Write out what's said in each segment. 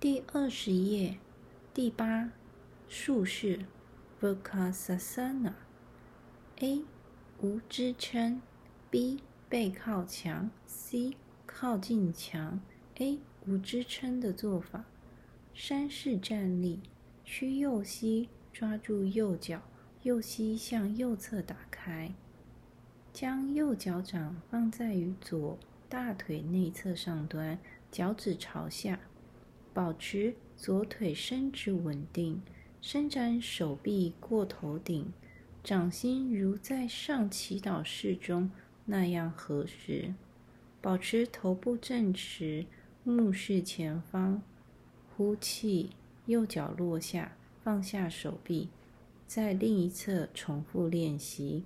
第二十页，第八竖式 Vrksasana。A 无支撑，B 背靠墙，C 靠近墙。A 无支撑的做法：山式站立，屈右膝抓住右脚，右膝向右侧打开，将右脚掌放在与左大腿内侧上端，脚趾朝下。保持左腿伸直稳定，伸展手臂过头顶，掌心如在上祈祷式中那样合十。保持头部正直，目视前方。呼气，右脚落下，放下手臂，在另一侧重复练习。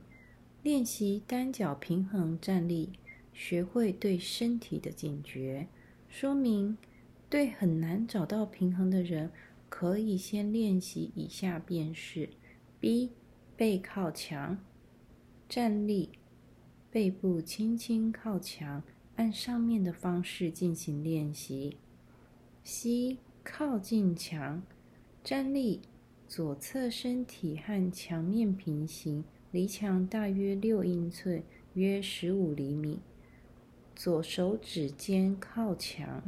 练习单脚平衡站立，学会对身体的警觉。说明。对很难找到平衡的人，可以先练习以下便是：B 背靠墙站立，背部轻轻靠墙，按上面的方式进行练习；C 靠近墙站立，左侧身体和墙面平行，离墙大约六英寸，约十五厘米，左手指尖靠墙。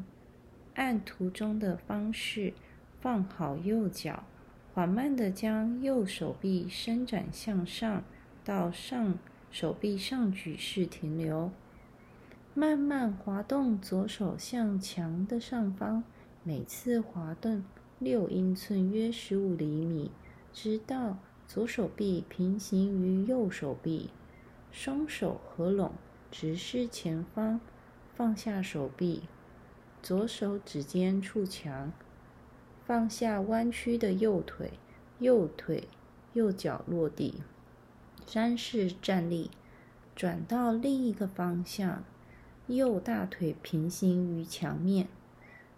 按图中的方式放好右脚，缓慢的将右手臂伸展向上，到上手臂上举式停留。慢慢滑动左手向墙的上方，每次滑动六英寸，约十五厘米，直到左手臂平行于右手臂，双手合拢，直视前方，放下手臂。左手指尖触墙，放下弯曲的右腿，右腿右脚落地，山式站立，转到另一个方向，右大腿平行于墙面。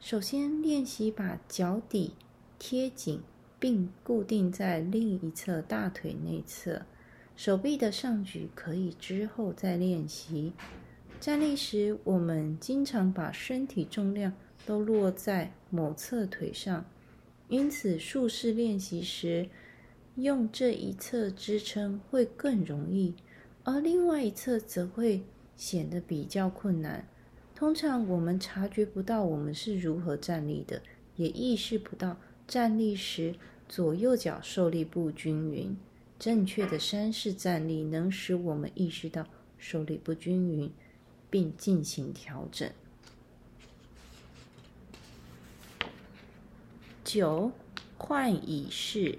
首先练习把脚底贴紧并固定在另一侧大腿内侧，手臂的上举可以之后再练习。站立时，我们经常把身体重量都落在某侧腿上，因此竖式练习时，用这一侧支撑会更容易，而另外一侧则会显得比较困难。通常我们察觉不到我们是如何站立的，也意识不到站立时左右脚受力不均匀。正确的山式站立能使我们意识到受力不均匀。并进行调整。九，换椅式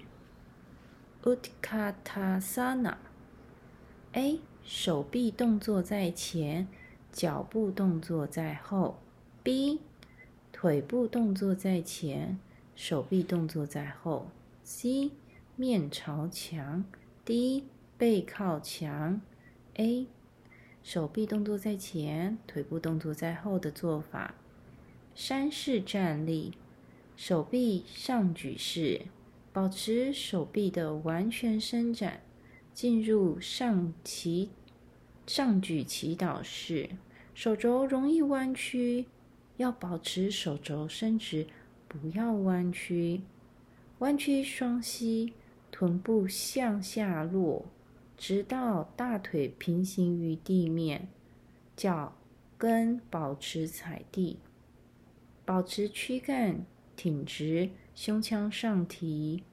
，Utkatasana。A，手臂动作在前，脚步动作在后。B，腿部动作在前，手臂动作在后。C，面朝墙。D，背靠墙。A。手臂动作在前，腿部动作在后的做法。山式站立，手臂上举式，保持手臂的完全伸展，进入上祈上举祈祷式。手肘容易弯曲，要保持手肘伸直，不要弯曲。弯曲双膝，臀部向下落。直到大腿平行于地面，脚跟保持踩地，保持躯干挺直，胸腔上提，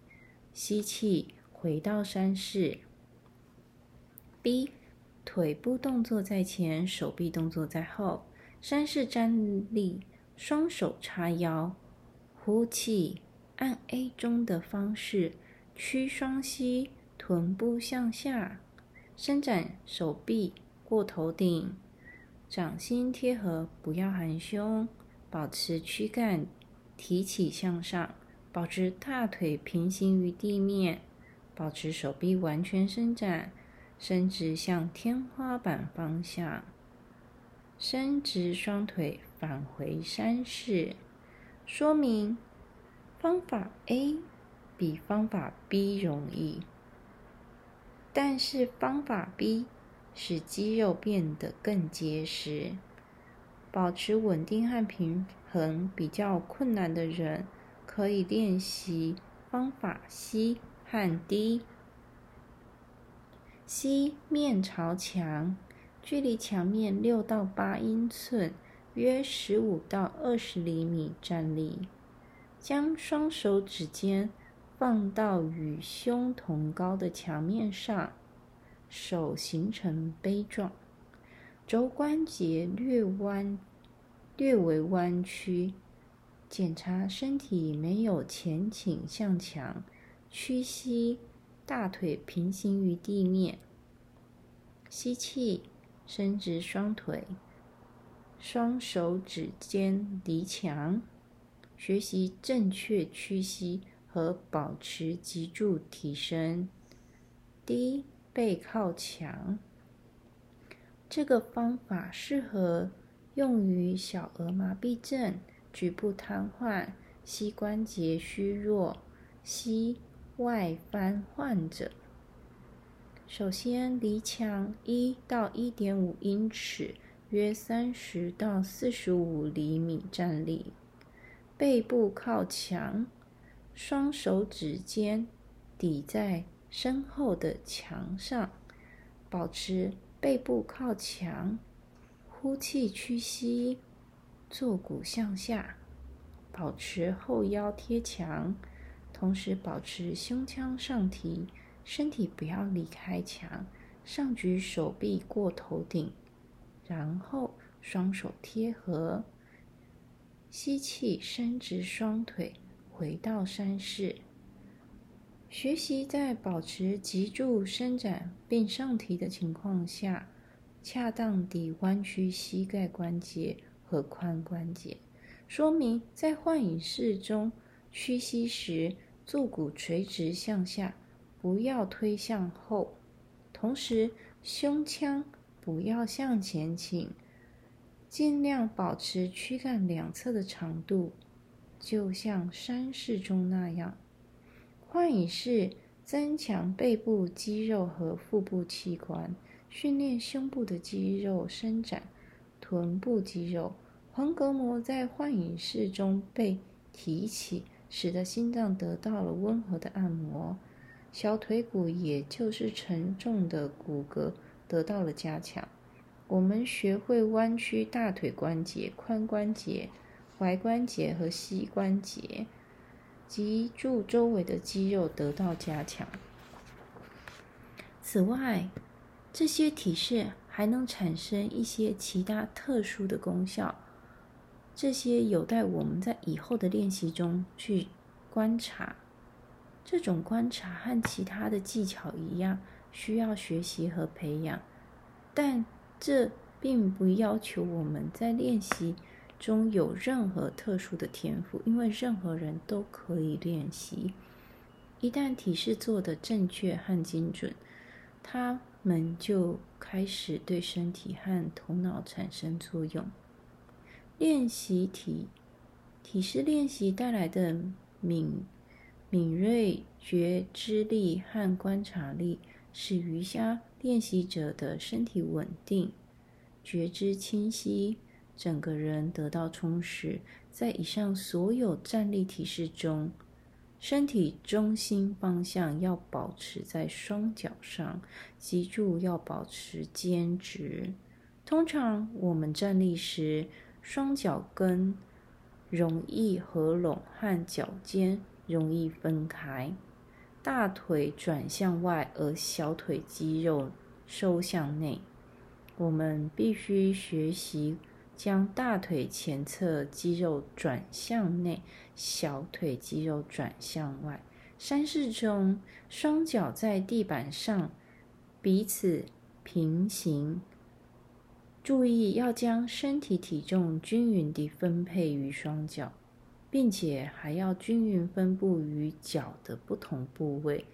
吸气，回到山式。B，腿部动作在前，手臂动作在后，山式站立，双手叉腰，呼气，按 A 中的方式，屈双膝。臀部向下，伸展手臂过头顶，掌心贴合，不要含胸，保持躯干提起向上，保持大腿平行于地面，保持手臂完全伸展，伸直向天花板方向，伸直双腿返回山式。说明：方法 A 比方法 B 容易。但是方法 B 使肌肉变得更结实，保持稳定和平衡比较困难的人，可以练习方法 C 和 D。C 面朝墙，距离墙面六到八英寸，约十五到二十厘米站立，将双手指尖放到与胸同高的墙面上，手形成杯状。肘关节略弯，略为弯曲，检查身体没有前倾向墙，屈膝，大腿平行于地面。吸气，伸直双腿，双手指尖离墙，学习正确屈膝和保持脊柱提升。低背靠墙。这个方法适合用于小儿麻痹症、局部瘫痪、膝关节虚弱、膝外翻患者。首先，离墙一到一点五英尺，约三十到四十五厘米站立，背部靠墙，双手指尖抵在身后的墙上，保持。背部靠墙，呼气屈膝，坐骨向下，保持后腰贴墙，同时保持胸腔上提，身体不要离开墙，上举手臂过头顶，然后双手贴合，吸气伸直双腿，回到山式。学习在保持脊柱伸展并上提的情况下，恰当地弯曲膝盖关节和髋关节。说明在幻影式中，屈膝时坐骨垂直向下，不要推向后，同时胸腔不要向前倾，尽量保持躯干两侧的长度，就像山式中那样。幻影式增强背部肌肉和腹部器官，训练胸部的肌肉伸展，臀部肌肉。横膈膜在幻影式中被提起，使得心脏得到了温和的按摩，小腿骨也就是沉重的骨骼得到了加强。我们学会弯曲大腿关节、髋关节、踝关节和膝关节。脊柱周围的肌肉得到加强。此外，这些体式还能产生一些其他特殊的功效，这些有待我们在以后的练习中去观察。这种观察和其他的技巧一样，需要学习和培养，但这并不要求我们在练习。中有任何特殊的天赋，因为任何人都可以练习。一旦体式做的正确和精准，他们就开始对身体和头脑产生作用。练习体体式练习带来的敏敏锐觉知力和观察力，使瑜伽练习者的身体稳定、觉知清晰。整个人得到充实。在以上所有站立体式中，身体中心方向要保持在双脚上，脊柱要保持坚直。通常我们站立时，双脚跟容易合拢，和脚尖容易分开，大腿转向外，而小腿肌肉收向内。我们必须学习。将大腿前侧肌肉转向内，小腿肌肉转向外。山式中，双脚在地板上彼此平行。注意要将身体体重均匀地分配于双脚，并且还要均匀分布于脚的不同部位，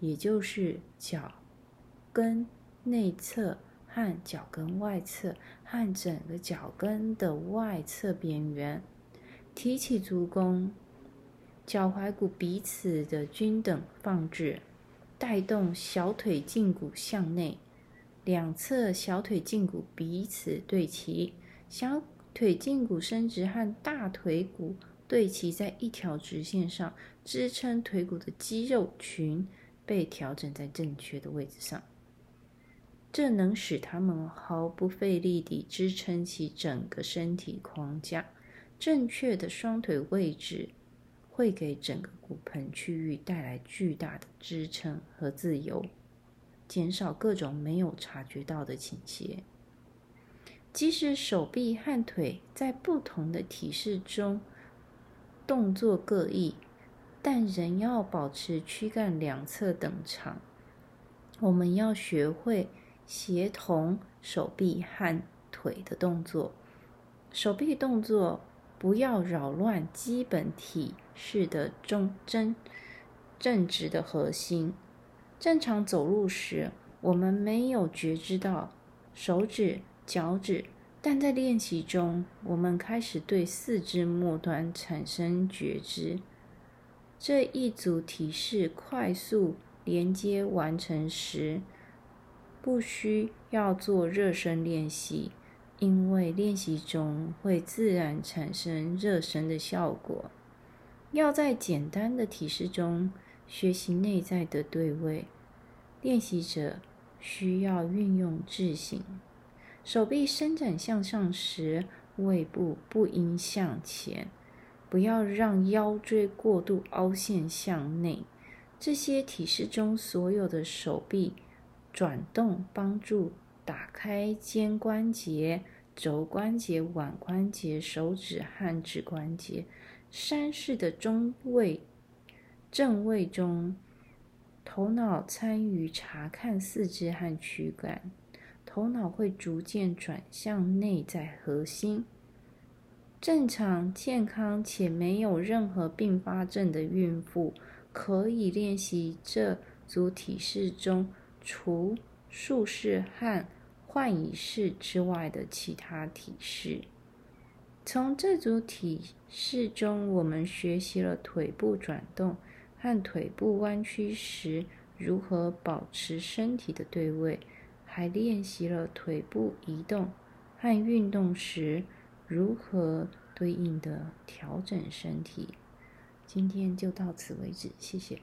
也就是脚跟内侧。和脚跟外侧和整个脚跟的外侧边缘，提起足弓，脚踝骨彼此的均等放置，带动小腿胫骨向内，两侧小腿胫骨彼此对齐，小腿胫骨伸直和大腿骨对齐在一条直线上，支撑腿骨的肌肉群被调整在正确的位置上。这能使他们毫不费力地支撑起整个身体框架。正确的双腿位置会给整个骨盆区域带来巨大的支撑和自由，减少各种没有察觉到的倾斜。即使手臂和腿在不同的体式中动作各异，但仍要保持躯干两侧等长。我们要学会。协同手臂和腿的动作，手臂动作不要扰乱基本体式的中正正直的核心。正常走路时，我们没有觉知到手指、脚趾，但在练习中，我们开始对四肢末端产生觉知。这一组体式快速连接完成时。不需要做热身练习，因为练习中会自然产生热身的效果。要在简单的体式中学习内在的对位，练习者需要运用智行。手臂伸展向上时，胃部不应向前，不要让腰椎过度凹陷向内。这些体式中所有的手臂。转动帮助打开肩关节、肘关节、腕关节、手指和指关节。山式的中位正位中，头脑参与查看四肢和躯干，头脑会逐渐转向内在核心。正常、健康且没有任何并发症的孕妇可以练习这组体式中。除竖式和换椅式之外的其他体式。从这组体式中，我们学习了腿部转动和腿部弯曲时如何保持身体的对位，还练习了腿部移动和运动时如何对应的调整身体。今天就到此为止，谢谢。